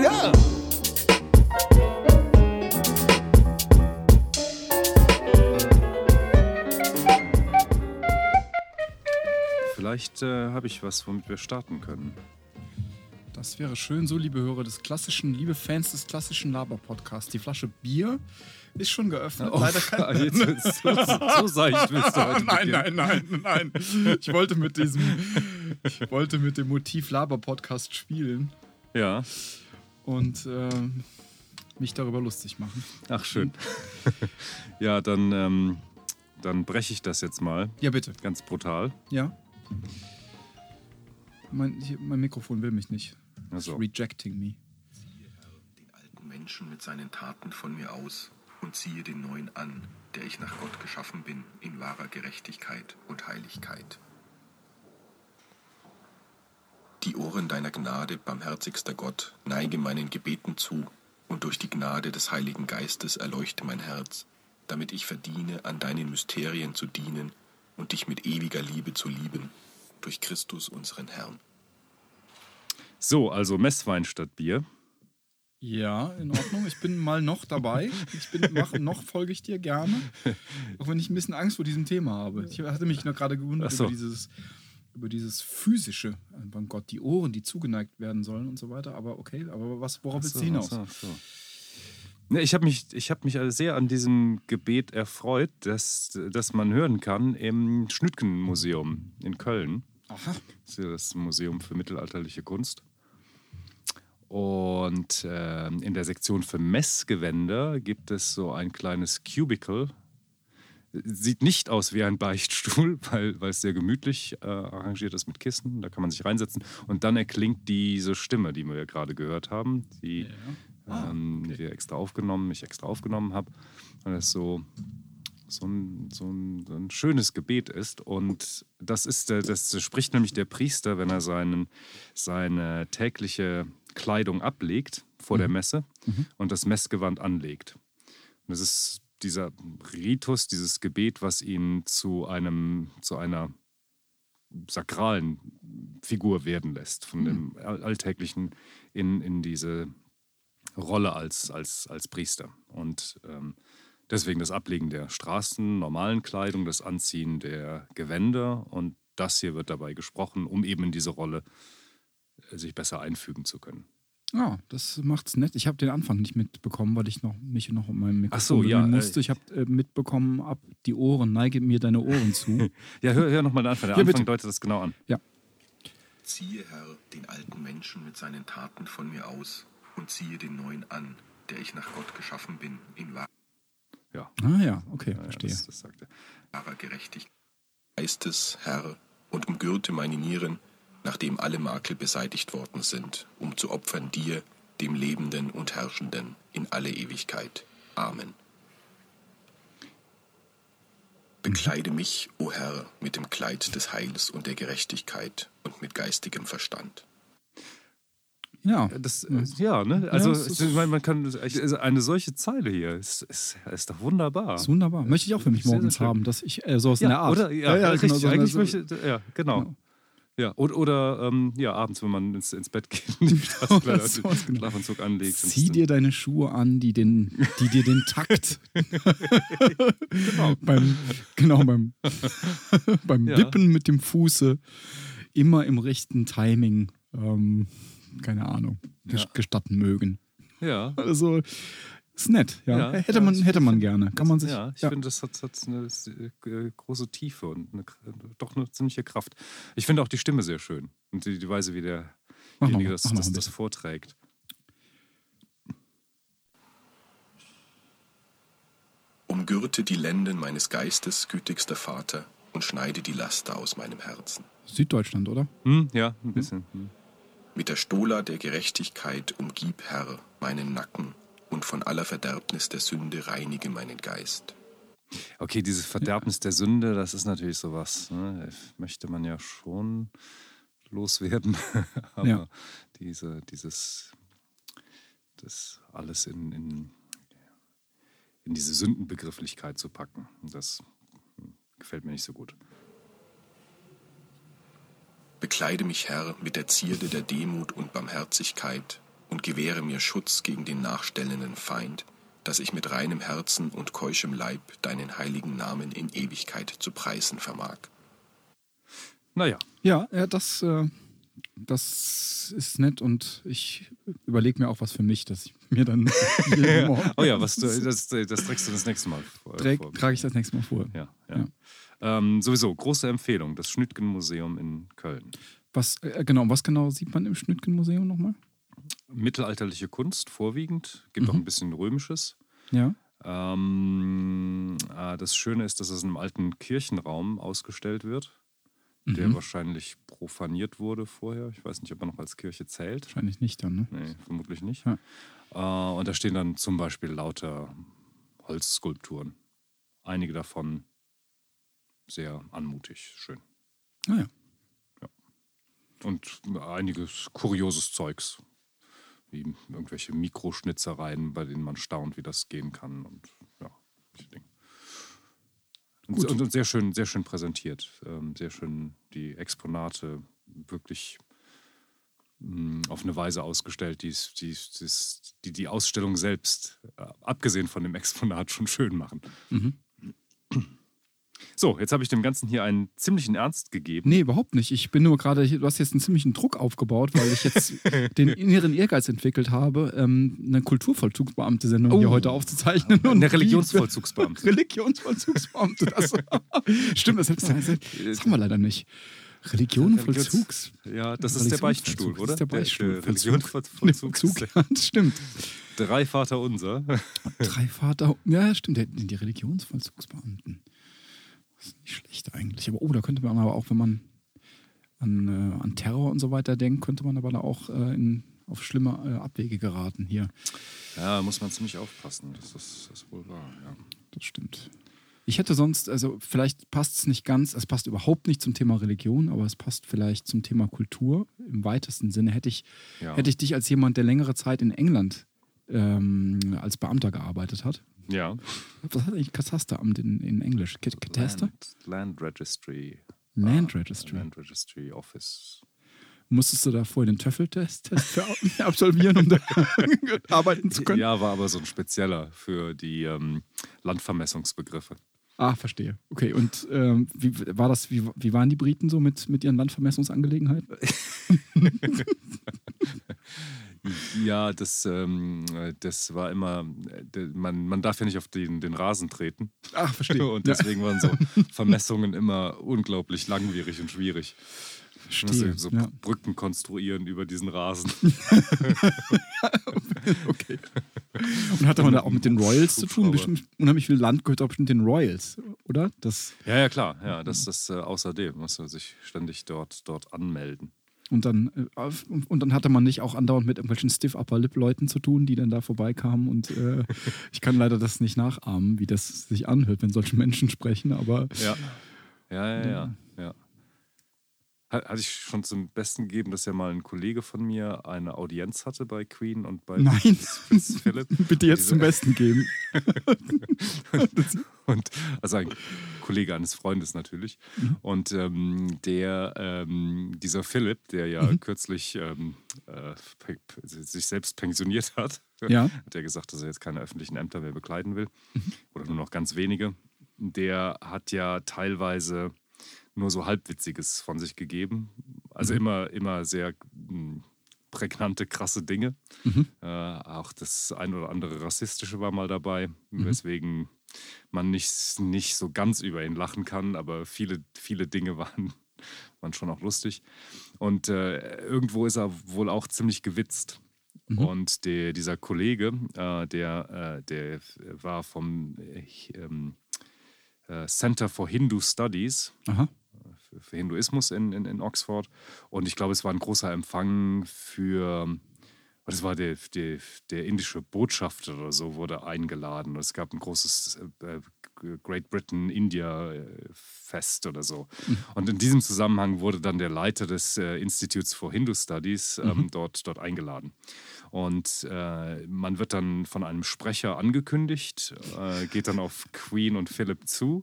it up. Vielleicht äh, habe ich was, womit wir starten können. Das wäre schön, so liebe Hörer des klassischen, liebe Fans des klassischen Laber-Podcasts. Die Flasche Bier ist schon geöffnet. Oh, Leider kann jetzt, so, so seicht willst du heute nein, beginnen. nein, nein, nein. Ich wollte mit diesem, ich wollte mit dem Motiv Laber-Podcast spielen Ja, und ähm, mich darüber lustig machen. ach schön. ja, dann, ähm, dann breche ich das jetzt mal Ja, bitte. ganz brutal. Ja. Mein, hier, mein Mikrofon will mich nicht. Ach so. It's rejecting me. den alten Menschen mit seinen Taten von mir aus und ziehe den neuen an, der ich nach Gott geschaffen bin, in wahrer Gerechtigkeit und Heiligkeit. Ohren deiner Gnade, barmherzigster Gott, neige meinen Gebeten zu, und durch die Gnade des Heiligen Geistes erleuchte mein Herz, damit ich verdiene, an deinen Mysterien zu dienen und dich mit ewiger Liebe zu lieben, durch Christus unseren Herrn. So, also Messwein statt Bier. Ja, in Ordnung. Ich bin mal noch dabei. Ich bin mach, noch folge ich dir gerne. Auch wenn ich ein bisschen Angst vor diesem Thema habe. Ich hatte mich noch gerade gewundert so. über dieses über dieses physische, äh, beim Gott, die Ohren, die zugeneigt werden sollen und so weiter. Aber okay, aber was, worauf willst du hinaus? ach so. Ne, ich habe mich, ich hab mich also sehr an diesem Gebet erfreut, dass, dass man hören kann im Schnütgen-Museum in Köln. Aha. Das ist ja das Museum für mittelalterliche Kunst. Und ähm, in der Sektion für Messgewänder gibt es so ein kleines Cubicle. Sieht nicht aus wie ein Beichtstuhl, weil, weil es sehr gemütlich äh, arrangiert ist mit Kissen. Da kann man sich reinsetzen. Und dann erklingt diese Stimme, die wir ja gerade gehört haben, die, Ah, ähm, wir extra aufgenommen, ich extra aufgenommen habe. Und das so, so, ein, so, ein, so ein schönes Gebet ist. Und das ist der, das spricht nämlich der Priester, wenn er seinen, seine tägliche Kleidung ablegt vor der Messe und das Messgewand anlegt. Und das ist dieser Ritus, dieses Gebet, was ihn zu einem, zu einer sakralen Figur werden lässt, von dem All- Alltäglichen in, in diese Rolle als, als, als Priester. Und ähm, deswegen das Ablegen der Straßen, normalen Kleidung, das Anziehen der Gewänder und das hier wird dabei gesprochen, um eben in diese Rolle äh, sich besser einfügen zu können. Ja, das macht's nett. Ich habe den Anfang nicht mitbekommen, weil ich noch, mich noch um meinem Mikrofon Ach so, ja, bemühen musste. äh, Ich habe äh, mitbekommen, ab die Ohren, neige mir deine Ohren zu. Ja, hör, hör nochmal den Anfang. Der Ja, Anfang bitte. deutet das genau an. ja. Ziehe, Herr, den alten Menschen mit seinen Taten von mir aus und ziehe den neuen an, der ich nach Gott geschaffen bin, in Ja, Ah ja, okay, ja, verstehe. das, das sagt er. wahrer Gerechtigkeit. Geistes, Herr, und umgürte meine Nieren, nachdem alle Makel beseitigt worden sind, um zu opfern dir, dem Lebenden und Herrschenden, in alle Ewigkeit. Amen. Bekleide mich, o Herr, mit dem Kleid des Heils und der Gerechtigkeit und mit geistigem Verstand. Ja, Das, äh, ja, ne? Also, ist- ich meine, man kann eine solche Zeile hier ist, ist, ist doch wunderbar. ist wunderbar. Möchte ich auch für mich morgens haben, dass ich äh, sowas in der Ja, Art. oder? Ja, richtig. genau, so eine- Eigentlich so- möchte, ja, genau. Genau. Ja, oder, oder ähm, ja, abends, wenn man ins, ins Bett geht, die Oder sowas, genau. Schlafanzug anlegt. und Zieh dir deine Schuhe an, die, den, die dir den Takt beim, genau, beim, beim Ja. Wippen mit dem Fuße immer im rechten Timing, ähm, keine Ahnung, Ja. gestatten mögen. Ja, Also ist nett, ja. Ja, hätte ja, man, ich hätte man find- gerne. Kann man sich. ja, ich ja. finde, das hat, hat eine äh, große Tiefe und eine, doch eine ziemliche Kraft. Ich finde auch die Stimme sehr schön und die, die Weise, wie derjenige das, das, das vorträgt. Umgürte die Lenden meines Geistes, gütigster Vater, und schneide die Laster aus meinem Herzen. Süddeutschland, oder? Hm, ja, ein bisschen. Hm. Mit der Stola der Gerechtigkeit umgib, Herr, meinen Nacken und von aller Verderbnis der Sünde reinige meinen Geist. Okay, dieses Verderbnis der Sünde, das ist natürlich sowas. Ne? Möchte man ja schon loswerden. Aber Ja. diese, dieses, das alles in, in, in diese Sündenbegrifflichkeit zu packen, das hm, gefällt mir nicht so gut. Bekleide mich, Herr, mit der Zierde der Demut und Barmherzigkeit und gewähre mir Schutz gegen den nachstellenden Feind, dass ich mit reinem Herzen und keuschem Leib deinen heiligen Namen in Ewigkeit zu preisen vermag. Naja, Ja, ja das, äh, das ist nett und ich überlege mir auch was für mich, dass ich mir dann oh ja, was du, das, das trägst du das nächste Mal vor. träg, vor. trage ich das nächste Mal vor. Ja, ja. Ähm, sowieso, große Empfehlung, das Schnüttgen-Museum in Köln. Was, äh, genau, was genau sieht man im Schnüttgen-Museum nochmal? Mittelalterliche Kunst vorwiegend, gibt auch Mhm. ein bisschen Römisches. Ja. Ähm, äh, das Schöne ist, dass es in einem alten Kirchenraum ausgestellt wird, der Mhm. wahrscheinlich profaniert wurde vorher. Ich weiß nicht, ob er noch als Kirche zählt. Wahrscheinlich nicht dann, ne? Nee, vermutlich nicht. Ja. Äh, und da stehen dann zum Beispiel lauter Holzskulpturen. Einige davon sehr anmutig, schön. Ah ja. Und einiges kurioses Zeugs, wie irgendwelche Mikroschnitzereien, bei denen man staunt, wie das gehen kann. Und ja, solche Dinge. Und, Gut. und, und sehr schön, sehr schön präsentiert. Ähm, sehr schön die Exponate wirklich mh, auf eine Weise ausgestellt, die die, die die Ausstellung selbst, äh, abgesehen von dem Exponat, schon schön machen. Mhm. So, jetzt habe ich dem Ganzen hier einen ziemlichen Ernst gegeben. Nee, überhaupt nicht. Ich bin nur gerade, du hast jetzt einen ziemlichen Druck aufgebaut, weil ich jetzt den inneren Ehrgeiz entwickelt habe, ähm, eine Kulturvollzugsbeamte-Sendung hier Oh. heute aufzuzeichnen. Und Eine wie- Religionsvollzugsbeamte. Religionsvollzugsbeamte. Das, stimmt, das, das, das haben wir leider nicht. Religionenvollzugs. Ja, das ist der Beichtstuhl, Das oder? ist der Beichtstuhl. Der, der Religionsvollzugs. Vollzug. Ja, das stimmt. Drei Vater unser. Drei Vater. Ja, stimmt. Die Religionsvollzugsbeamten. Das ist nicht schlecht eigentlich. Aber oh, da könnte man aber auch, wenn man an, äh, an Terror und so weiter denkt, könnte man aber da auch äh, in, auf schlimme äh, Abwege geraten hier. Ja, muss man ziemlich aufpassen. Das ist, das ist wohl wahr. Ja. Das stimmt. Ich hätte sonst, also vielleicht passt es nicht ganz, es passt überhaupt nicht zum Thema Religion, aber es passt vielleicht zum Thema Kultur. Im weitesten Sinne hätte ich, Ja. hätte ich dich als jemand, der längere Zeit in England ähm, als Beamter gearbeitet hat. Ja. Was hat eigentlich Katasteramt in, in Englisch? Kat- Kataster? Land, Land Registry. Land Ah, Registry. Land Registry Office. Musstest du da vorher den Töffeltest absolvieren, um da arbeiten zu können? Ja, war aber so ein spezieller für die ähm, Landvermessungsbegriffe. Ah, verstehe. Okay, und ähm, wie war das, wie, wie waren die Briten so mit, mit ihren Landvermessungsangelegenheiten? Ja, das, ähm, das war immer, äh, man, man darf ja nicht auf den, den Rasen treten. Ach, verstehe. Und deswegen waren so Vermessungen immer unglaublich langwierig und schwierig. Verstehe. so ja. Brücken konstruieren über diesen Rasen. Okay. Und hatte man da auch mit den Royals zu tun? Bestimmt unheimlich viel Land gehört auch bestimmt den Royals, oder? Das, Ja, ja, klar. Ja, das das äh, außerdem muss man sich ständig dort, dort anmelden. Und, dann, äh, und dann hatte man nicht auch andauernd mit irgendwelchen Stiff-Upper-Lip-Leuten zu tun, die dann da vorbeikamen. Und äh, ich kann leider das nicht nachahmen, wie das sich anhört, wenn solche Menschen sprechen, aber Ja. Ja, ja, ja. ja. Hat- Hatte ich schon zum Besten gegeben, dass ja mal ein Kollege von mir eine Audienz hatte bei Queen und bei Nein. Prinz Philipp. bitte jetzt zum Besten geben. Und also ein Kollege eines Freundes natürlich. Und ähm, der, ähm, dieser Philipp, der ja kürzlich ähm, äh, sich selbst pensioniert hat, Ja. hat er gesagt, dass er jetzt keine öffentlichen Ämter mehr bekleiden will. Oder nur noch ganz wenige. Der hat ja teilweise nur so halbwitziges von sich gegeben. Also immer, immer sehr mh, prägnante, krasse Dinge. Äh, auch das ein oder andere Rassistische war mal dabei, weswegen man nicht, nicht so ganz über ihn lachen kann, aber viele, viele Dinge waren, waren schon auch lustig. Und äh, irgendwo ist er wohl auch ziemlich gewitzt. Und der, dieser Kollege, äh, der, äh, der war vom äh, ähm, äh, Center for Hindu Studies, Aha. Für, Hinduismus in, in, in Oxford. Und ich glaube, es war ein großer Empfang für, das war der, der, der indische Botschafter oder so, wurde eingeladen. Es gab ein großes äh, Great Britain India äh, Fest oder so. Und in diesem Zusammenhang wurde dann der Leiter des äh, Institutes for Hindu Studies ähm, dort, dort eingeladen. Und äh, man wird dann von einem Sprecher angekündigt, äh, geht dann auf Queen und Philip zu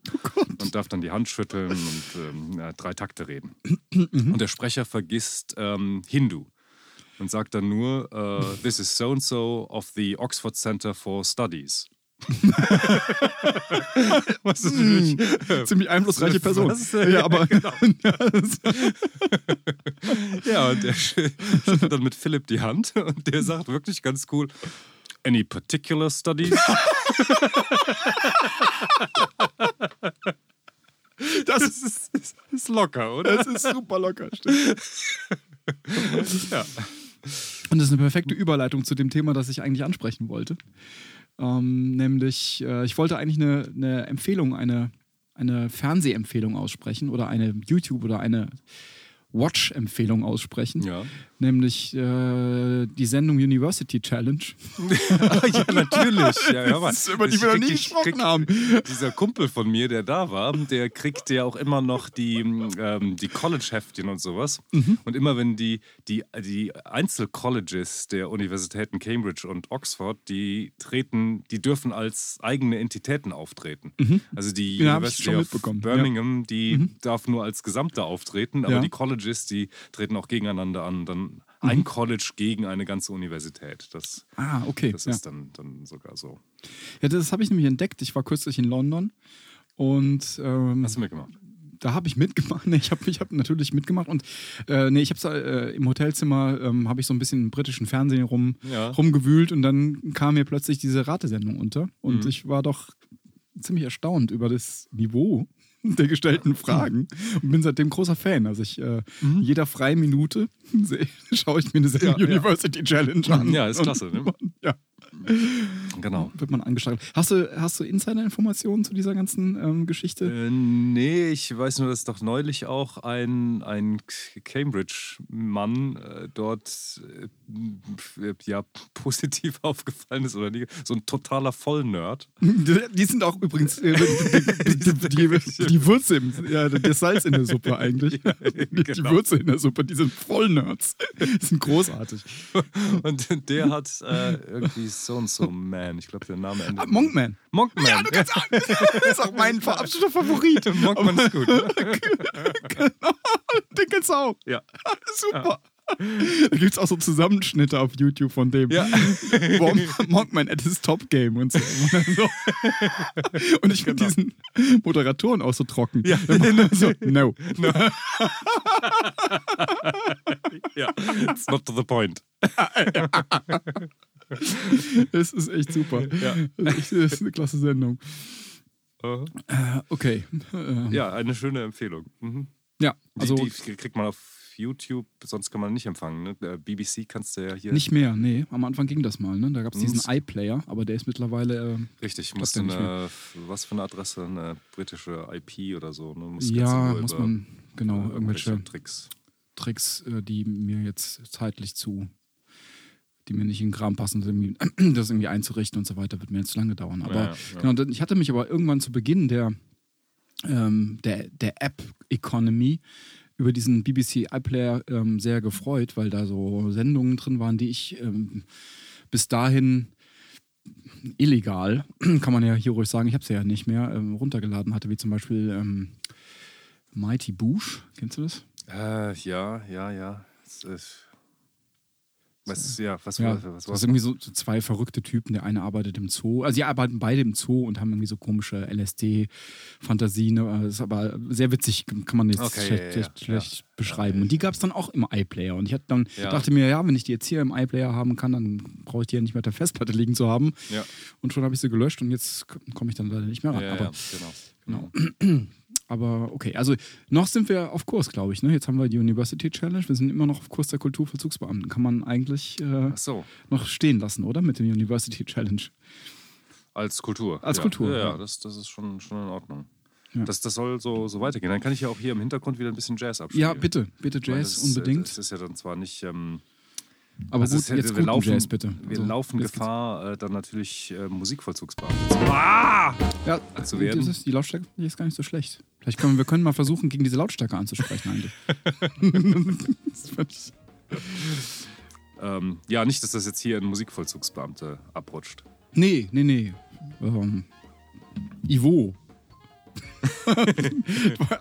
und darf dann die Hand schütteln und ja, drei Takte reden. und der Sprecher vergisst ähm, Hindu. und sagt dann nur, äh, this is so and so of the Oxford Center for Studies. Was ist Hm, ziemlich einflussreiche Person. Was? Genau. Ja, aber ja, und der sch- schüttelt dann mit Philipp die Hand und der sagt wirklich ganz cool, any particular studies? das Das ist, ist, ist, ist locker, oder? das ist super locker. Stimmt. Ja. Und das ist eine perfekte Überleitung zu dem Thema, das ich eigentlich ansprechen wollte. Ähm, nämlich, äh, ich wollte eigentlich eine, eine Empfehlung, eine, eine Fernsehempfehlung aussprechen oder eine YouTube- oder eine Watch-Empfehlung aussprechen. Ja. Nämlich äh, die Sendung University Challenge. ja, natürlich. Ja, ja, Das ist, über die wir noch nie gesprochen haben. Dieser Kumpel von mir, der da war, der kriegt ja auch immer noch die, ähm, die College-Heftchen und sowas. Mhm. Und immer wenn die, die, die Einzelcolleges der Universitäten Cambridge und Oxford, die treten, die dürfen als eigene Entitäten auftreten. Also die Ja, University of. Birmingham, die darf nur als Gesamte auftreten, aber Ja. die Colleges, die treten auch gegeneinander an. Dann ein College gegen eine ganze Universität. Das, Ah, okay. das ja. ist dann, dann sogar so. ja, das habe ich nämlich entdeckt. Ich war kürzlich in London und ähm, Hast du mitgemacht? da habe ich mitgemacht. Nee, ich habe ich hab natürlich mitgemacht und äh, nee, ich habe äh, im Hotelzimmer ähm, habe ich so ein bisschen im britischen Fernsehen rum, Ja. rumgewühlt und dann kam mir plötzlich diese Ratesendung unter und Mhm. ich war doch ziemlich erstaunt über das Niveau der gestellten Fragen und bin seitdem großer Fan. Also ich äh, jeder freien Minute schaue ich mir eine Mhm. Ja, ja. University Challenge an. Ja, ist klasse, ne? Und, ja, Genau. wird man angestarrt. Hast du, hast du Insider-Informationen zu dieser ganzen ähm, Geschichte? Äh, nee, ich weiß nur, dass doch neulich auch ein, ein Cambridge-Mann äh, dort äh, ja, positiv aufgefallen ist oder nicht. So ein totaler Vollnerd. Die, die sind auch übrigens äh, die, die, die, die Würze, im, ja, das Salz in der Suppe eigentlich. Die, die genau. Würze in der Suppe, die sind voll Nerds. Die sind großartig. Und der hat äh, irgendwie so und so Man. Ich glaube, der Name endet. Ah, Monkman. Monkman. Ja, du kannst auch, das ist auch mein absoluter Favorit. Monkman ist gut. Ne? genau, den kennst du auch. Ja. Super. Da gibt es auch so Zusammenschnitte auf YouTube von dem. Ja. Mon- Monkman at his Top Game und so. Und ich finde diesen Moderatoren auch so trocken. Ja. so, no. ja. It's not to the point. Es ist echt super. Ja. Das, ist eine klasse Sendung. Uh Äh, okay. Äh, Ja, eine schöne Empfehlung. Mhm. ja, Also, die, die kriegt man auf YouTube, sonst kann man nicht empfangen. Ne? BBC kannst du ja hier. nicht mehr, nee. Am Anfang ging das mal, ne? Da gab es diesen Mhm. iPlayer, aber der ist mittlerweile. Äh, Richtig, musst ja du eine, was für eine Adresse, eine britische IP oder so. Ne? Ja, muss man, genau, äh, irgendwelche Tricks. Tricks, äh, die mir jetzt zeitlich zu, die mir nicht in den Kram passen, das irgendwie, einzurichten und so weiter, wird mir jetzt lange dauern. Aber Ja, ja, genau, ich hatte mich aber irgendwann zu Beginn der, ähm, der, der App-Economy über diesen BBC iPlayer ähm, sehr gefreut, weil da so Sendungen drin waren, die ich ähm, bis dahin illegal, kann man ja hier ruhig sagen, ich habe sie ja nicht mehr, ähm, runtergeladen hatte, wie zum Beispiel ähm, Mighty Boosh, kennst du das? Äh, ja, ja, ja. Es ist, was, ja, was, Ja, was, was das war's sind irgendwie so, so zwei verrückte Typen. Der eine arbeitet im Zoo. Also, die arbeiten beide im Zoo und haben irgendwie so komische LSD-Fantasien. Das ist aber sehr witzig, kann man jetzt Okay, schlecht, ja, schlecht, schlecht beschreiben. Und die gab es dann auch im iPlayer. Und ich hatte dann, dachte mir, ja, wenn ich die jetzt hier im iPlayer haben kann, dann brauche ich die ja nicht mehr auf der Festplatte liegen zu haben. Und schon habe ich sie gelöscht und jetzt komme ich dann leider nicht mehr ran. ja, aber, ja, genau. genau. Aber okay, also noch sind wir auf Kurs, glaube ich. Ne? Jetzt haben wir die University Challenge. Wir sind immer noch auf Kurs der Kulturvollzugsbeamten. Kann man eigentlich äh, so, noch stehen lassen, oder? Mit dem University Challenge. als Kultur. Als ja. Kultur, Ja, ja. ja, das, das ist schon, schon in Ordnung. Ja. Das, das soll so, so weitergehen. Dann kann ich ja auch hier im Hintergrund wieder ein bisschen Jazz abspielen. Ja, bitte, bitte Jazz das äh, unbedingt. Das ist ja dann zwar nicht. Ähm, Aber also gut, ja- jetzt wir laufen, Jazz bitte. Wir Also, laufen. Gefahr, äh, dann natürlich äh, Musikvollzugsbeamte zu ah! ja, zu werden. Die Lautstärke ist gar nicht so schlecht. Vielleicht können wir, wir können mal versuchen, gegen diese Lautstärke anzusprechen eigentlich. Ähm, ja, nicht, dass das jetzt hier in Musikvollzugsbeamte abrutscht. nee, nee, nee. Ähm, Ivo.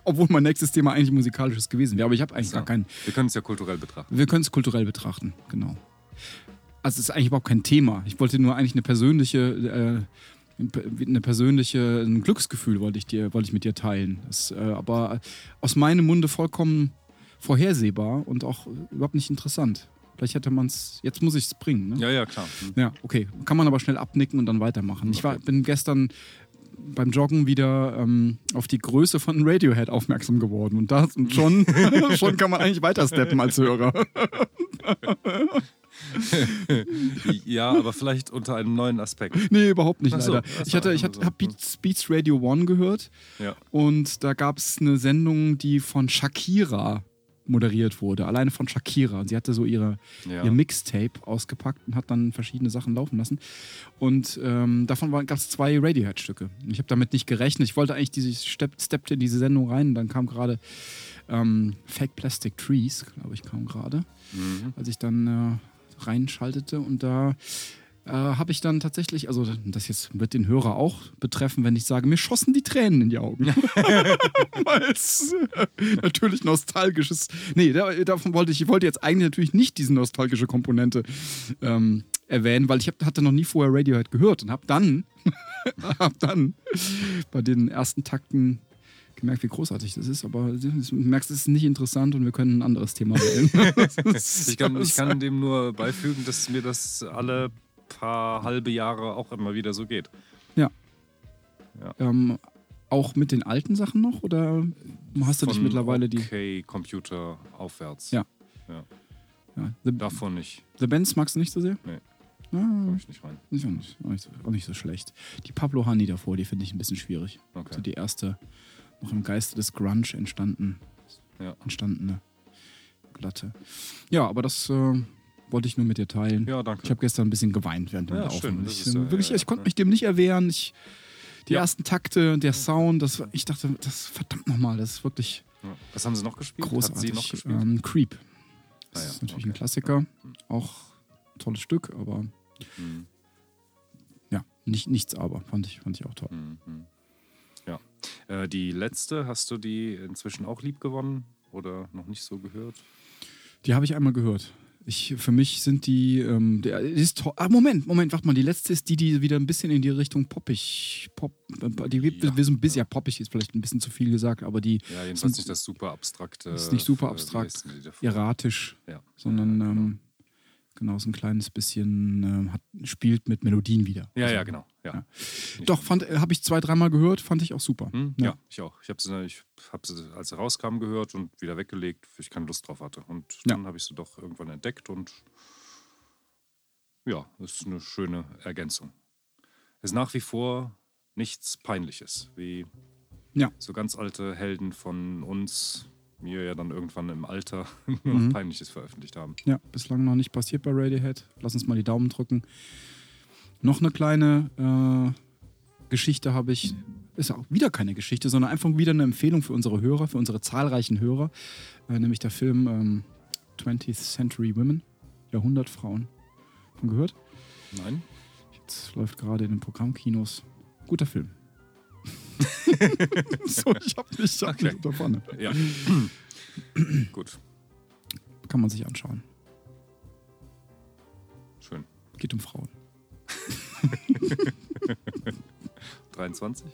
Obwohl mein nächstes Thema eigentlich musikalisches gewesen wäre. Aber ich habe eigentlich So. gar keinen. Wir können es ja kulturell betrachten. Wir können es kulturell betrachten, genau. Also es ist eigentlich überhaupt kein Thema. Ich wollte nur eigentlich eine persönliche, äh, eine persönliche, ein Glücksgefühl wollte ich dir, wollte ich mit dir teilen. Das, äh, aber aus meinem Munde vollkommen vorhersehbar und auch überhaupt nicht interessant. Vielleicht hätte man es, jetzt muss ich es bringen. Ne? Ja, ja, klar. Hm. Ja, okay. Kann man aber schnell abnicken und dann weitermachen. Ich war, Okay. bin gestern beim Joggen wieder ähm, auf die Größe von Radiohead aufmerksam geworden. Und, das, und schon, schon kann man eigentlich weitersteppen als Hörer. Ja, aber vielleicht unter einem neuen Aspekt. Nee, überhaupt nicht so, leider. ich hatte, ich hatte, so. Beats, Beats Radio One gehört Ja. und da gab es eine Sendung, die von Shakira moderiert wurde. Alleine von Shakira. Und sie hatte so ihre, Ja. ihr Mixtape ausgepackt und hat dann verschiedene Sachen laufen lassen. Und ähm, davon gab es zwei Radiohead-Stücke. Ich habe damit nicht gerechnet. Ich wollte eigentlich diese Step, steppte in diese Sendung rein. Und dann kam gerade ähm, Fake Plastic Trees, glaube ich, kam gerade, Mhm. als ich dann äh, reinschaltete. Und da äh, habe ich dann tatsächlich, also das jetzt wird den Hörer auch betreffen, wenn ich sage, mir schossen die Tränen in die Augen. Weil es äh, natürlich nostalgisches. Nee, da, davon wollte ich, ich wollte jetzt eigentlich natürlich nicht diese nostalgische Komponente ähm, erwähnen, weil ich hab, hatte noch nie vorher Radiohead gehört und habe dann, hab dann bei den ersten Takten gemerkt, wie großartig das ist, aber du merkst, es ist nicht interessant und wir können ein anderes Thema wählen. Ich kann, ich kann dem nur beifügen, dass mir das alle paar halbe Jahre auch immer wieder so geht. ähm, auch mit den alten Sachen noch oder hast du dich Von mittlerweile die. Okay, Computer aufwärts. Ja. ja. Ja, The, Davon nicht. The Benz magst du nicht so sehr? Nee. Ah, Komm ich nicht rein. ist auch nicht, auch, nicht so, auch nicht so schlecht. Die Pablo Honey davor, die finde ich ein bisschen schwierig. Okay. So die erste, noch im Geiste des Grunge entstanden, Ja. entstandene Glatte. Ja, aber das äh, wollte ich nur mit dir teilen. Ja, danke. Ich habe gestern ein bisschen geweint während Ja, der schön, Aufnahme. das Ich, ja- äh, wirklich, ja, ich konnte ja. mich dem nicht erwehren. Ich, die Ja. ersten Takte, der Sound, das, ich dachte, das verdammt nochmal, das ist wirklich Ja. Was haben sie noch gespielt? Großartig. sie noch gespielt? Ähm, Creep. Das Ah ja, ist natürlich okay. ein Klassiker. Auch ein tolles Stück, aber Hm, ja, nicht, nichts aber. Fand ich, fand ich auch toll. hm, hm. Ja. Äh, die letzte, hast du die inzwischen auch lieb gewonnen oder noch nicht so gehört? Die habe ich einmal gehört. Ich, für mich sind die, ähm, der, ist. Ah, Moment, Moment, warte mal. Die letzte ist die, die wieder ein bisschen in die Richtung poppig, pop, äh, die Ja. wir so ein bisschen, ja, poppig ist vielleicht ein bisschen zu viel gesagt, aber die Ja, jedenfalls sind nicht das super abstrakte. Ist nicht super äh, abstrakt, erratisch, Ja. sondern ja, genau. ähm, genau so ein kleines bisschen ähm, hat, spielt mit Melodien wieder. ja, Also, ja, genau. Ja. ja. Doch, fand, habe ich zwei, dreimal gehört, fand ich auch super. Hm? Ja. ich auch. Ich habe sie, ich hab sie, als sie rauskamen, gehört und wieder weggelegt, weil ich keine Lust drauf hatte. Und Ja. dann habe ich sie doch irgendwann entdeckt und ja, ist eine schöne Ergänzung. Ist nach wie vor nichts Peinliches, wie Ja. so ganz alte Helden von uns, mir ja dann irgendwann im Alter nur noch Mhm. Peinliches veröffentlicht haben. Ja, bislang noch nicht passiert bei Radiohead. Lass uns mal die Daumen drücken. Noch eine kleine äh, Geschichte habe ich. Ist auch wieder keine Geschichte, sondern einfach wieder eine Empfehlung für unsere Hörer, für unsere zahlreichen Hörer. Äh, nämlich der Film ähm, 20th Century Women, Jahrhundertfrauen. Von gehört? Nein? Jetzt läuft gerade in den Programmkinos. Guter Film. so, ich hab nicht, ich hab Okay. Pfanne. Ja. Gut, Kann man sich anschauen. schön. Geht um Frauen. 23?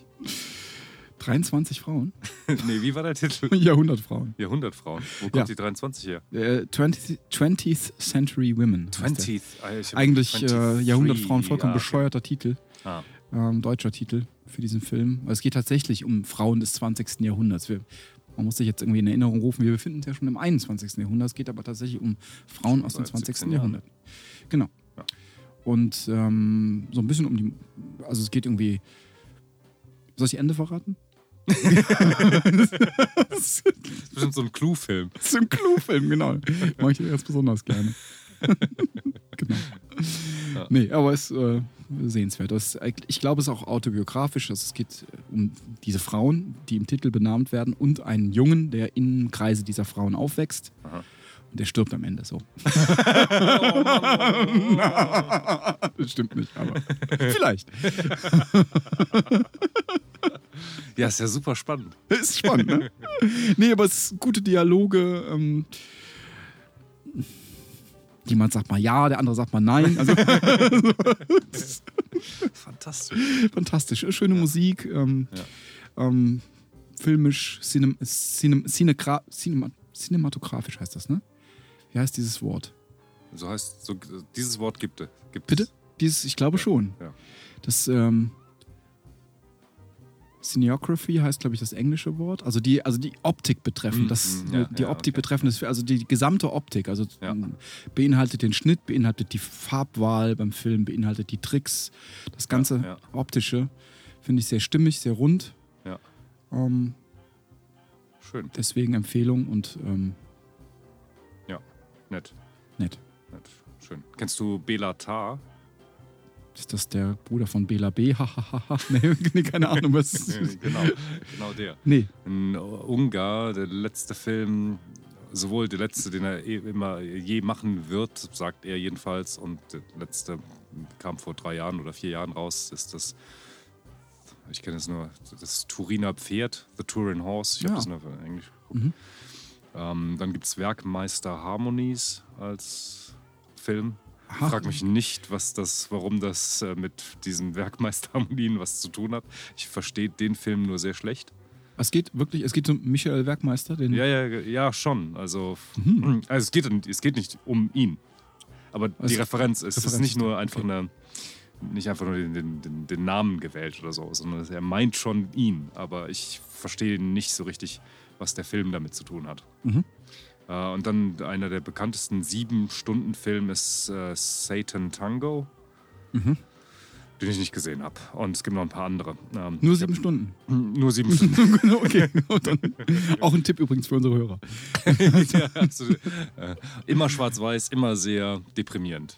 23 Frauen? nee, wie war der Titel? Jahrhundertfrauen. Jahrhundertfrauen. Wo kommt Ja. die 23 her? Äh, 20th, 20th Century Women. heißt der. 20th. Ah, Eigentlich äh, 23, Jahrhundertfrauen, vollkommen ja, okay. bescheuerter Titel. Ah, Ähm, deutscher Titel für diesen Film. Aber es geht tatsächlich um Frauen des 20. Jahrhunderts. Wir, man muss sich jetzt irgendwie in Erinnerung rufen, wir befinden uns ja schon im 21. Jahrhundert. Es geht aber tatsächlich um Frauen aus dem Seit 20. 17 Jahrhundert. Genau. Und ähm, so ein bisschen um die. Also es geht irgendwie. Soll ich Ende verraten? das ist bestimmt so ein Clue-Film. Ist ein Clue-Film, genau. Mache ich ganz besonders gerne. genau. Ja. Nee, aber es ist äh, sehenswert. Das, ich glaube, es ist auch autobiografisch. Also es geht äh, um diese Frauen, die im Titel benannt werden, und einen Jungen, der im Kreise dieser Frauen aufwächst. Aha. Und der stirbt am Ende so. das stimmt nicht, aber vielleicht. Ja, ist ja super spannend. Ist spannend, ne? nee, aber es sind gute Dialoge. Ähm, jemand sagt mal ja, der andere sagt mal nein. Also Fantastisch. fantastisch. Schöne Musik. Ähm, ähm, filmisch, cinem, cinem, cinegra, cinema, cinematografisch heißt das, ne? Wie heißt dieses Wort? So heißt, so, dieses Wort gibt, es- gibt Bitte? es. Dieses, ich glaube schon. Ja. Das ähm, Cineography heißt, glaube ich, das englische Wort. Also die, also die Optik betreffend. Mm, Das, mm, ja, die ja, Optik okay. betreffend, ist, also die gesamte Optik. Also Ja. beinhaltet den Schnitt, beinhaltet die Farbwahl beim Film, beinhaltet die Tricks. Das ganze ja. Optische finde ich sehr stimmig, sehr rund. Ja. Ähm, Schön. deswegen Empfehlung und ähm, Nett. nett. Nett. Schön. Kennst du Bela Tar? Ist das der Bruder von Bela B? Hahaha. nee, keine Ahnung, was. genau, genau der. nee. Ein Ungar, der letzte Film, sowohl der letzte, den er eh immer je machen wird, sagt er jedenfalls, und der letzte kam vor drei Jahren oder vier Jahren raus, ist das, ich kenne es nur, das Turiner Pferd, The Turin Horse, ich Ja. habe das nur auf Englisch geguckt. Mhm. Ähm, dann gibt es Werkmeister Harmonies als Film. Ich frage mich nicht, was das, warum das äh, mit diesen Werkmeisterharmonien was zu tun hat. Ich verstehe den Film nur sehr schlecht. Es geht wirklich, es geht um Michael Werkmeister, den. Ja, ja, ja, schon. Also, Mhm. also es, geht, es geht nicht um ihn. Aber die Also, Referenz ist, es ist Referenz nicht nur einfach okay. eine, nicht einfach nur den, den, den, den Namen gewählt oder so, sondern er meint schon ihn. Aber ich verstehe nicht so richtig, was der Film damit zu tun hat. Mhm. Äh, und dann einer der bekanntesten sieben-Stunden-Filme ist äh, Satan Tango, Mhm. den ich nicht gesehen habe. Und es gibt noch ein paar andere. Ähm, Nur sieben Stunden. hab- Nur sieben Stunden. Okay. Auch ein Tipp übrigens für unsere Hörer. ja, absolut. Äh, immer schwarz-weiß, immer sehr deprimierend.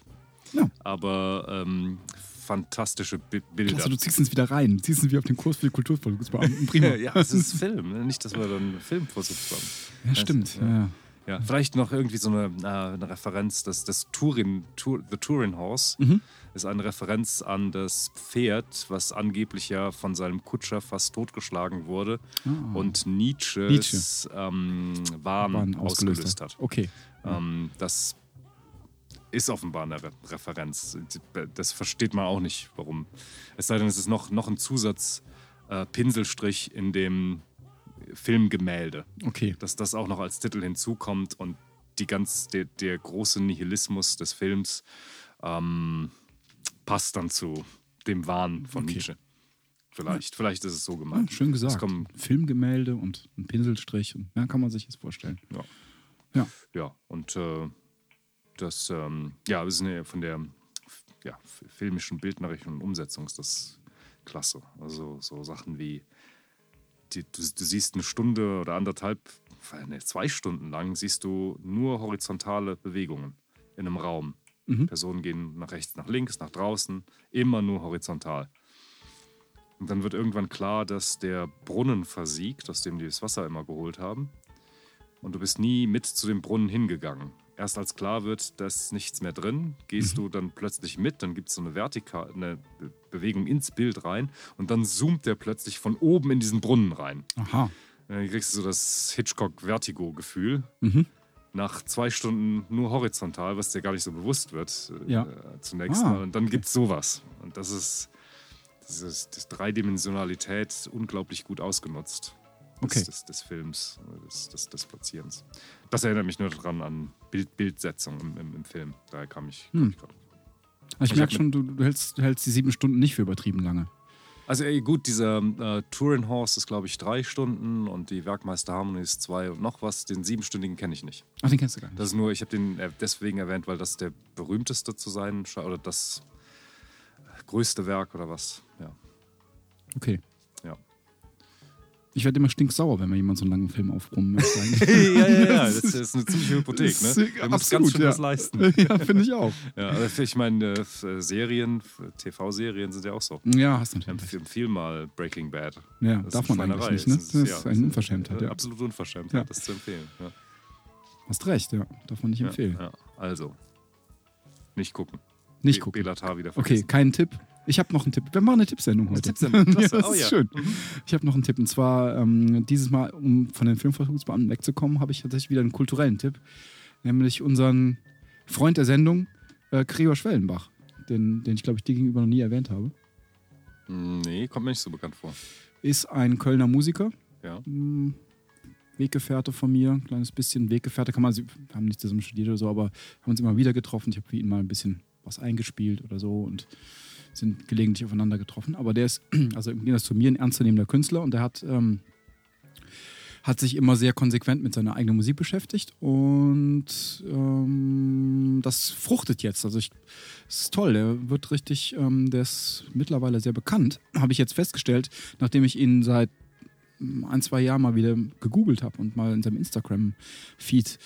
Ja. Aber ähm, fantastische Bi Bilder. Klasse, du ziehst uns wieder rein. Du ziehst uns wie auf den Kurs für die Kulturvolksbeamten. Prima. ja, es ist Film. ne? Nicht, dass wir dann Filmvorsitz haben. Ja, stimmt. Ja. Ja. Ja, vielleicht noch irgendwie so eine, äh, eine Referenz, dass das Turin, Tur, The Turin Horse Mhm. ist eine Referenz an das Pferd, was angeblich ja von seinem Kutscher fast totgeschlagen wurde Ah. und Nietzsches Nietzsche. Ähm, Wahn Waren ausgelöst hat. Okay. Ähm, das ist offenbar eine Re Referenz. Das versteht man auch nicht, warum. Es sei denn, es ist noch, noch ein Zusatz äh, Pinselstrich in dem Filmgemälde, Okay. dass das auch noch als Titel hinzukommt und die ganz, der, der große Nihilismus des Films ähm, passt dann zu dem Wahn von Okay. Nietzsche. Vielleicht, vielleicht ist es so Ja, gemeint. schön Es gesagt. kommen, Filmgemälde und ein Pinselstrich. Und, ja, kann man sich das vorstellen. Ja. Ja. Ja, und äh, das, ähm, ja, wir sind ja von der ja, filmischen, bildnerischen Umsetzung ist das klasse. Also so Sachen wie, die, du, du siehst eine Stunde oder anderthalb, ne, zwei Stunden lang siehst du nur horizontale Bewegungen in einem Raum. Mhm. Personen gehen nach rechts, nach links, nach draußen, immer nur horizontal. Und dann wird irgendwann klar, dass der Brunnen versiegt, aus dem die das Wasser immer geholt haben. Und du bist nie mit zu dem Brunnen hingegangen. Erst als klar wird, da ist nichts mehr drin, gehst du dann plötzlich mit, dann gibt es so eine vertikale eine Be Bewegung ins Bild rein und dann zoomt der plötzlich von oben in diesen Brunnen rein. Aha. Dann kriegst du so das Hitchcock-Vertigo-Gefühl. Mhm. Nach zwei Stunden nur horizontal, was dir gar nicht so bewusst wird, äh, Ja. äh, zunächst Ah, mal. Und dann gibt es sowas. Und das ist, das ist das Dreidimensionalität unglaublich gut ausgenutzt Okay. des, des Films, des, des, des Platzierens. Das erinnert mich nur daran an Bild, Bildsetzung im, im, im Film. Daher kam ich, Hm. ich gerade. Also ich Ich merke schon, du, du, hältst, du hältst die sieben Stunden nicht für übertrieben lange. Also ey, gut, dieser äh, Turin Horse ist, glaube ich, drei Stunden und die Werkmeister Harmony ist zwei und noch was. Den siebenstündigen kenne ich nicht. Ach, den kennst du gar nicht. Das ist nur, ich habe den äh, deswegen erwähnt, weil das der berühmteste zu sein scheint oder das größte Werk oder was. Ja. Okay. Ja. Ich werde immer stinksauer, wenn mir jemand so einen langen Film aufbrummen möchte. ja, ja, ja, das ist eine ziemliche Hypothek. Ne? ist, Der muss absolut, ganz schön ja. was leisten. ja, finde ich auch. Ja, aber ich meine, äh, Serien, TV-Serien sind ja auch so. Ja, hast du natürlich. empfehlen mal Breaking Bad. Ja, Das darf man eigentlich nicht, ne? Das ist- ja, eine Unverschämtheit, Äh, ja. Absolut unverschämt, Ja. das zu empfehlen. Ja. Hast recht, ja. Darf man nicht empfehlen. Ja, ja. Also, nicht gucken. Nicht gucken. Belatar wieder Okay, vergessen. kein Tipp. Ich habe noch einen Tipp. Wir machen eine Tippsendung heute. Tippsendung, ja, das Oh ist ja. schön. Ich habe noch einen Tipp. Und zwar ähm, dieses Mal, um von den Filmversuchsbeamten wegzukommen, habe ich tatsächlich wieder einen kulturellen Tipp. Nämlich unseren Freund der Sendung, äh, Gregor Schwellenbach. Den, den ich, glaube ich, dir gegenüber noch nie erwähnt habe. Nee, kommt mir nicht so bekannt vor. Ist ein Kölner Musiker. Ja. Hm, Weggefährte von mir, ein kleines bisschen Weggefährte kann man, sie haben nicht zusammen studiert oder so, aber haben uns immer wieder getroffen. Ich habe für ihn mal ein bisschen was eingespielt oder so und sind gelegentlich aufeinander getroffen. Aber der ist, also im Gegensatz zu mir, ein ernstzunehmender Künstler und der hat, ähm, hat sich immer sehr konsequent mit seiner eigenen Musik beschäftigt und ähm, das fruchtet jetzt. Also ich, es ist toll, der wird richtig, ähm, der ist mittlerweile sehr bekannt, habe ich jetzt festgestellt, nachdem ich ihn seit ein, zwei Jahren mal wieder gegoogelt habe und mal in seinem Instagram-Feed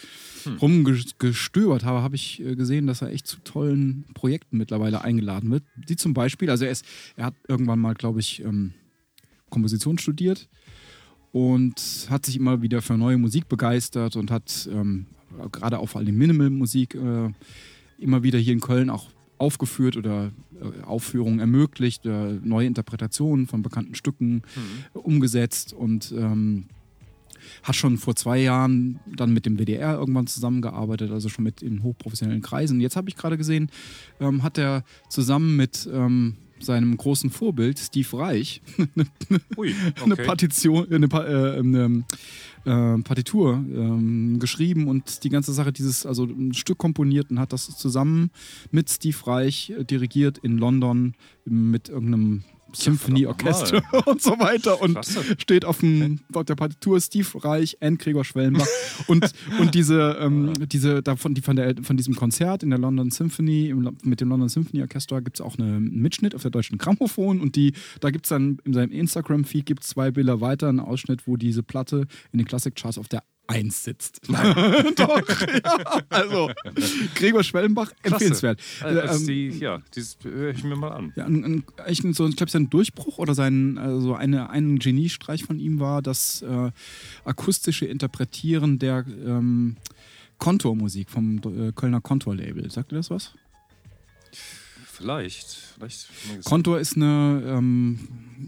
rumgestöbert habe, habe ich äh, gesehen, dass er echt zu tollen Projekten mittlerweile eingeladen wird. Die zum Beispiel, also er, ist, er hat irgendwann mal, glaube ich, ähm, Komposition studiert und hat sich immer wieder für neue Musik begeistert und hat ähm, gerade auch vor allem Minimal-Musik äh, immer wieder hier in Köln auch aufgeführt oder äh, Aufführungen ermöglicht, äh, neue Interpretationen von bekannten Stücken umgesetzt und ähm, hat schon vor zwei Jahren dann mit dem WDR irgendwann zusammengearbeitet, also schon mit in hochprofessionellen Kreisen. Jetzt habe ich gerade gesehen, ähm, hat er zusammen mit ähm, seinem großen Vorbild Steve Reich Ui, eine okay. Partition, eine, Pa- äh, eine äh, Partitur ähm, geschrieben und die ganze Sache, dieses, also ein Stück komponiert und hat das zusammen mit Steve Reich äh, dirigiert in London mit irgendeinem Symphonieorchester und so weiter und Klasse. steht auf, dem, auf der Partitur Steve Reich and Gregor Schwellenbach. Und, und diese, ähm, diese davon, die von, der, von diesem Konzert in der London Symphony, im, mit dem London Symphony Orchestra gibt es auch einen Mitschnitt auf der deutschen Grammophon und die, da gibt es dann in seinem Instagram-Feed gibt zwei Bilder weiter, einen Ausschnitt, wo diese Platte in den Classic Charts auf der 1 sitzt. Doch, ja, also Gregor Schwellenbach, empfehlenswert. Also, Äh, ähm, die, ja, das höre ich mir mal an. ja, ein, ein, ein- so, ich glaube, sein Durchbruch oder sein, also eine, ein Geniestreich von ihm war das äh, akustische Interpretieren der ähm, Kontormusik vom äh, Kölner Kontor-Label. Sagt ihr das was? Vielleicht. vielleicht Kontor ist eine, ähm,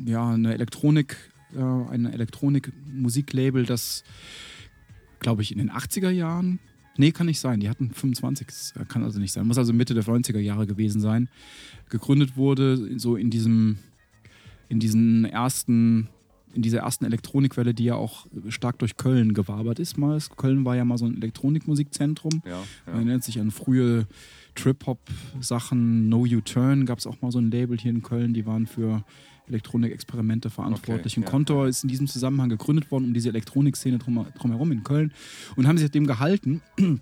ja, eine Elektronik, äh, ein Elektronik-Musiklabel, das, glaube ich, in den 80er Jahren, nee, kann nicht sein, die hatten 25, das kann also nicht sein, muss also Mitte der 90er Jahre gewesen sein, gegründet wurde, so in diesem, in diesen ersten, in dieser ersten Elektronikwelle, die ja auch stark durch Köln gewabert ist. Mal. Köln war ja mal so ein Elektronikmusikzentrum. Ja, ja. Erinnert sich an frühe Trip-Hop-Sachen. No U-Turn gab es auch mal so ein Label hier in Köln, die waren für Elektronikexperimente verantwortlich. Okay, und ja. Kontor ist in diesem Zusammenhang gegründet worden, um diese Elektronikszene drum, drumherum in Köln und haben sich seitdem gehalten.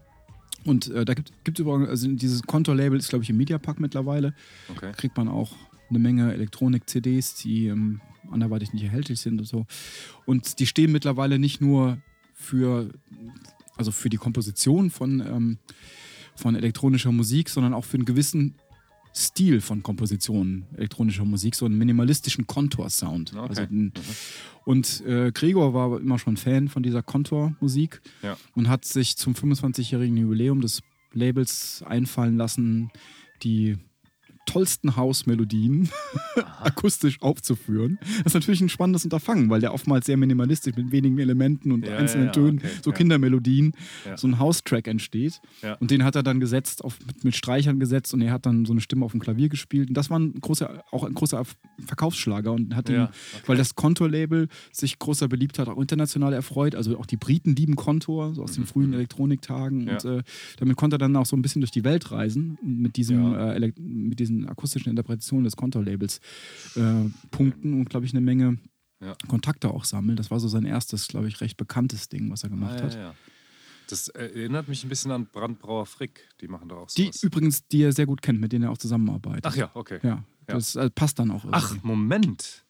Und äh, da gibt es übrigens, also dieses Kontor-Label ist, glaube ich, im Mediapark mittlerweile. Okay. Kriegt man auch eine Menge Elektronik-CDs, die ähm, anderweitig nicht erhältlich sind und so. Und die stehen mittlerweile nicht nur für, also für die Komposition von, ähm, von elektronischer Musik, sondern auch für einen gewissen Stil von Kompositionen elektronischer Musik, so einen minimalistischen Kontor-Sound. Okay. Also ein, und äh, Gregor war immer schon Fan von dieser Kontor-Musik Ja. und hat sich zum 25-jährigen Jubiläum des Labels einfallen lassen, die tollsten Hausmelodien akustisch aufzuführen. Das ist natürlich ein spannendes Unterfangen, weil der oftmals sehr minimalistisch mit wenigen Elementen und Ja, einzelnen ja, Tönen, okay, so. Kindermelodien, so ein House-Track entsteht. Und den hat er dann gesetzt, auf, mit, mit Streichern gesetzt und er hat dann so eine Stimme auf dem Klavier gespielt. Und das war ein großer, auch ein großer Verkaufsschlager und hat ihn, okay. weil das Kontor-Label sich großer Beliebtheit auch international erfreut. Also auch die Briten lieben Kontor, so aus den frühen Elektroniktagen. Mhm. Ja. Und äh, damit konnte er dann auch so ein bisschen durch die Welt reisen mit, diesem, äh, mit diesen akustischen Interpretationen des Kontor-Labels äh, punkten und, glaube ich, eine Menge Ja. Kontakte auch sammeln. Das war so sein erstes, glaube ich, recht bekanntes Ding, was er gemacht Ah, hat. ja, ja. Das erinnert mich ein bisschen an Brandbrauer Frick. Die machen da auch Die sowas. übrigens, die er sehr gut kennt, mit denen er auch zusammenarbeitet. Ach ja, okay. Ja, das äh, passt dann auch Ach, irgendwie. Moment.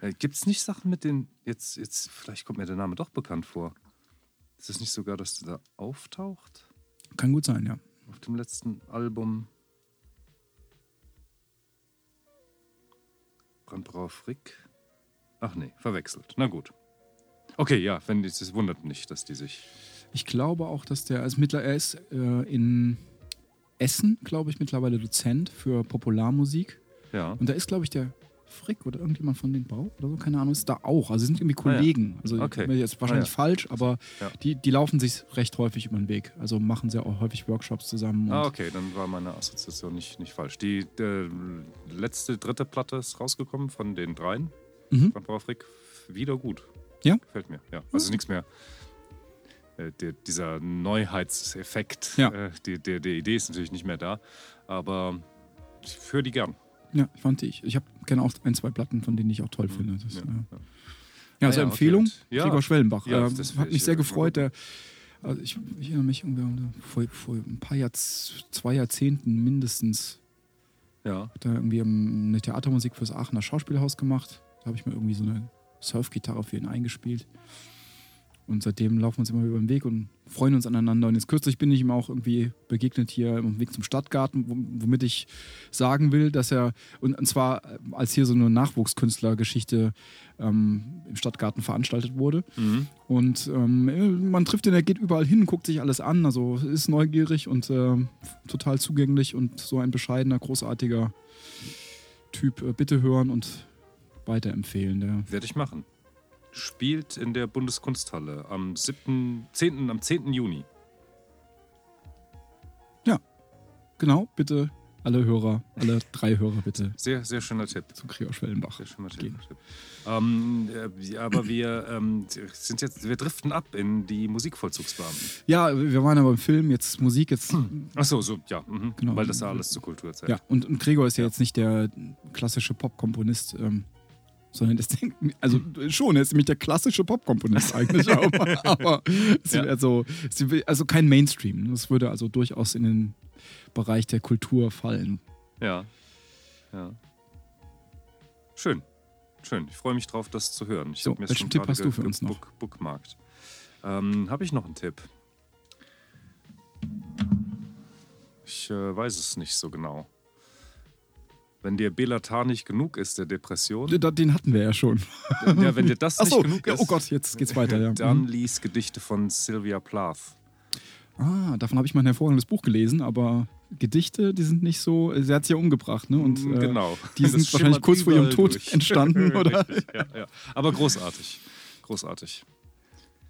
Äh, Gibt es nicht Sachen mit den. Jetzt, jetzt, vielleicht kommt mir der Name doch bekannt vor. Ist es nicht sogar, dass der da auftaucht? Kann gut sein, ja. Auf dem letzten Album. Brandbrauer Frick. Ach nee, verwechselt. Na gut. Okay, ja, wenn es wundert nicht, dass die sich. Ich glaube auch, dass der, also mittler, er ist äh, in Essen, glaube ich, mittlerweile Dozent für Popularmusik. Ja. Und da ist, glaube ich, der Frick oder irgendjemand von den Bau oder so, keine Ahnung, ist da auch. Also sie sind irgendwie Ah, ja. Kollegen. Also Okay. jetzt wahrscheinlich Ah, ja. falsch, aber Ja. die, die laufen sich recht häufig über den Weg. Also machen sehr auch häufig Workshops zusammen. Ah, okay, dann war meine Assoziation nicht, nicht falsch. Die äh, letzte, dritte Platte ist rausgekommen von den dreien. Mhm. Von Powerfreak. Wieder gut. Ja? Gefällt mir, ja. Also nichts mehr. Äh, der, dieser Neuheitseffekt Ja. äh, die, der, der Idee ist natürlich nicht mehr da. Aber ich höre die gern. Ja, fand ich. Ich habe kenne auch ein, zwei Platten, von denen ich auch toll finde. Das, Mhm. Ja, ja, ja. ja. also Ah ja, okay. Empfehlung, Ja. Gregor Schwellenbach. Ja, äh, das hat mich ich, sehr äh, gefreut. Der, also ich, ich erinnere mich irgendwie vor, vor ein paar Jahr, zwei Jahrzehnten mindestens Ja. hat er irgendwie ähm, eine Theatermusik fürs Aachener Schauspielhaus gemacht. Da habe ich mir irgendwie so eine Surfgitarre für ihn eingespielt. Und seitdem laufen wir uns immer über den Weg und freuen uns aneinander. Und jetzt kürzlich bin ich ihm auch irgendwie begegnet hier im Weg zum Stadtgarten, wo- womit ich sagen will, dass er, und, zwar äh, als hier so eine Nachwuchskünstlergeschichte ähm, im Stadtgarten veranstaltet wurde. Mhm. Und ähm, man trifft ihn, er geht überall hin, guckt sich alles an, also ist neugierig und ähm, total zugänglich und so ein bescheidener, großartiger Typ. Äh, bitte hören und weiterempfehlen. Der, Werde ich machen. Spielt in der Bundeskunsthalle am 7., 10., am 10. Juni. genau, bitte alle Hörer, alle drei Hörer bitte Sehr, sehr schöner Tipp. zu Gregor Schwellenbach. Sehr schöner Tipp. Ähm, äh, ja, aber wir ähm, sind jetzt, wir driften ab in die Musikvollzugsbeamten. Ja, wir waren aber im Film, jetzt Musik, jetzt. Achso, so, ja, mhm. Genau. weil das ja alles zur Kulturzeit. Ja, und, und Gregor ist ja jetzt nicht der klassische Popkomponist, ähm, sondern das, also schon, er ist nämlich der klassische Popkomponist eigentlich, aber, aber Ja. also, also kein Mainstream. Das würde also durchaus in den Bereich der Kultur fallen. Ja. ja. Schön. Schön. Ich freue mich drauf, das zu hören. Ich So, welchen Tipp hast du für uns noch? Book, bookmarkt. Ähm, Habe ich noch einen Tipp? Ich äh, weiß es nicht so genau. Wenn dir Belatar nicht genug ist, der Depression, Den hatten wir ja schon. ja, wenn dir das Ach nicht so, genug ja, ist, oh Gott, jetzt geht's weiter. Ja. dann Mhm. lies Gedichte von Sylvia Plath. Ah, davon habe ich mal ein hervorragendes Buch gelesen, aber Gedichte, die sind nicht so. Sie hat sich ja umgebracht, ne? Und äh, genau. die sind Das wahrscheinlich kurz vor ihrem Tod durch. entstanden, oder? Richtig, ja, ja. Aber großartig. Großartig.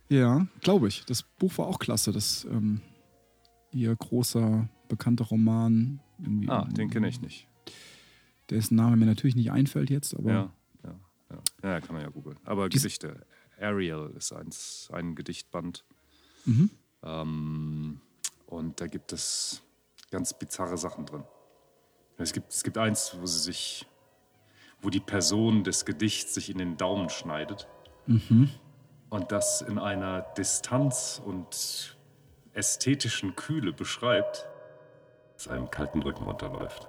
Ja, glaube ich. Das Buch war auch klasse. Das ähm, ihr großer, bekannter Roman. Irgendwie, Ah, den kenne ich nicht. Dessen Name mir natürlich nicht einfällt jetzt, aber Ja, ja, ja. Ja, kann man ja googeln. Aber Dies- Gedichte. Ariel ist eins, ein Gedichtband. Mhm. Ähm, und da gibt es ganz bizarre Sachen drin. Es gibt, es gibt eins, wo sie sich, wo die Person des Gedichts sich in den Daumen schneidet. Mhm. Und das in einer Distanz und ästhetischen Kühle beschreibt, dass einem kalten Rücken runterläuft.